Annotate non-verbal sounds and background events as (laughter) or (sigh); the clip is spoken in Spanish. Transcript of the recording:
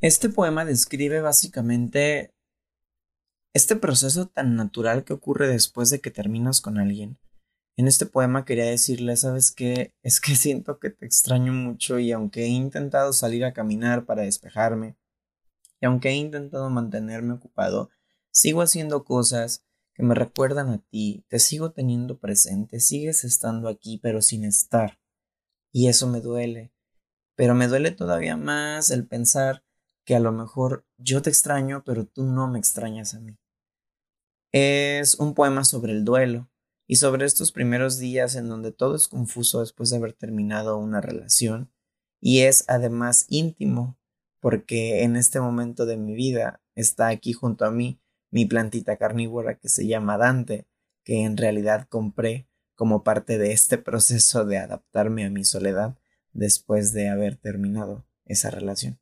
Este poema describe básicamente este proceso tan natural que ocurre después de que terminas con alguien. En este poema quería decirle, ¿sabes qué? (laughs) Es que siento que te extraño mucho y aunque he intentado salir a caminar para despejarme, y aunque he intentado mantenerme ocupado, sigo haciendo cosas que me recuerdan a ti, te sigo teniendo presente, sigues estando aquí pero sin estar. Y eso me duele. Pero me duele todavía más el pensar que a lo mejor yo te extraño, pero tú no me extrañas a mí. Es un poema sobre el duelo y sobre estos primeros días en donde todo es confuso después de haber terminado una relación y es además íntimo porque en este momento de mi vida está aquí junto a mí mi plantita carnívora que se llama Dante, que en realidad compré como parte de este proceso de adaptarme a mi soledad después de haber terminado esa relación.